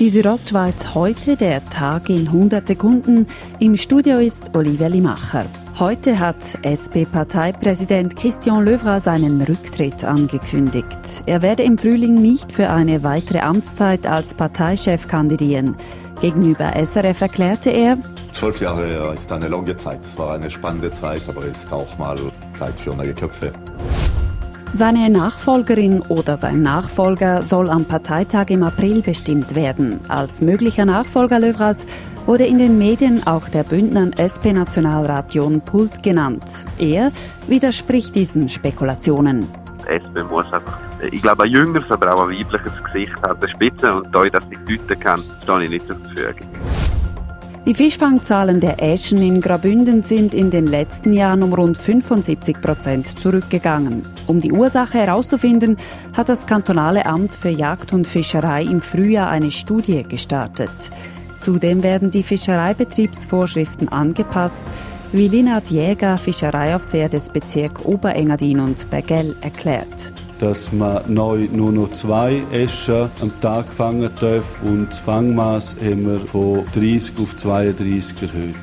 Die Südostschweiz heute, der Tag in 100 Sekunden. Im Studio ist Olivia Limacher. Heute hat SP-Parteipräsident Christian Löwra seinen Rücktritt angekündigt. Er werde im Frühling nicht für eine weitere Amtszeit als Parteichef kandidieren. Gegenüber SRF erklärte er, Zwölf Jahre ist eine lange Zeit. Es war eine spannende Zeit, aber es ist auch mal Zeit für neue Köpfe. Seine Nachfolgerin oder sein Nachfolger soll am Parteitag im April bestimmt werden. Als möglicher Nachfolger Löwras wurde in den Medien auch der Bündner SP-Nationalrat John Pult genannt. Er widerspricht diesen Spekulationen. SP muss einfach, ich glaube, ein jüngeres, aber auch ein weibliches Gesicht an der Spitze und da ich das nicht deuten kann, stehe ich nicht zur Verfügung. Die Fischfangzahlen der Äschen in Grabünden sind in den letzten Jahren um rund 75 Prozent zurückgegangen. Um die Ursache herauszufinden, hat das kantonale Amt für Jagd und Fischerei im Frühjahr eine Studie gestartet. Zudem werden die Fischereibetriebsvorschriften angepasst, wie Linhard Jäger, Fischereiaufseher des Bezirks Oberengadin und Bergell, erklärt dass man neu nur noch zwei Äschen am Tag fangen darf und das Fangmaß haben wir von 30 auf 32 erhöht.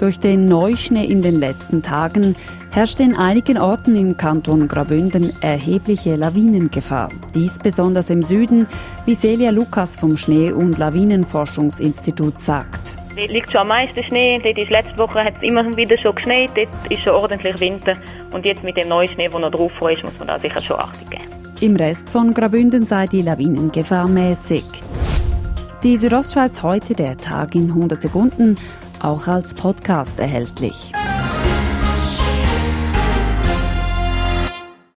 Durch den Neuschnee in den letzten Tagen herrscht in einigen Orten im Kanton Graubünden erhebliche Lawinengefahr. Dies besonders im Süden, wie Celia Lukas vom Schnee- und Lawinenforschungsinstitut sagt. Liegt schon am meisten Schnee. Dort ist letzte Woche hat es immer wieder schon geschneit. Dort ist schon ordentlich Winter. Und jetzt mit dem neuen Schnee, der noch drauf ist, muss man da sicher schon Achtung geben. Im Rest von Graubünden sei die Lawinengefahr mäßig. Die Südostschweiz heute, der Tag in 100 Sekunden, auch als Podcast erhältlich.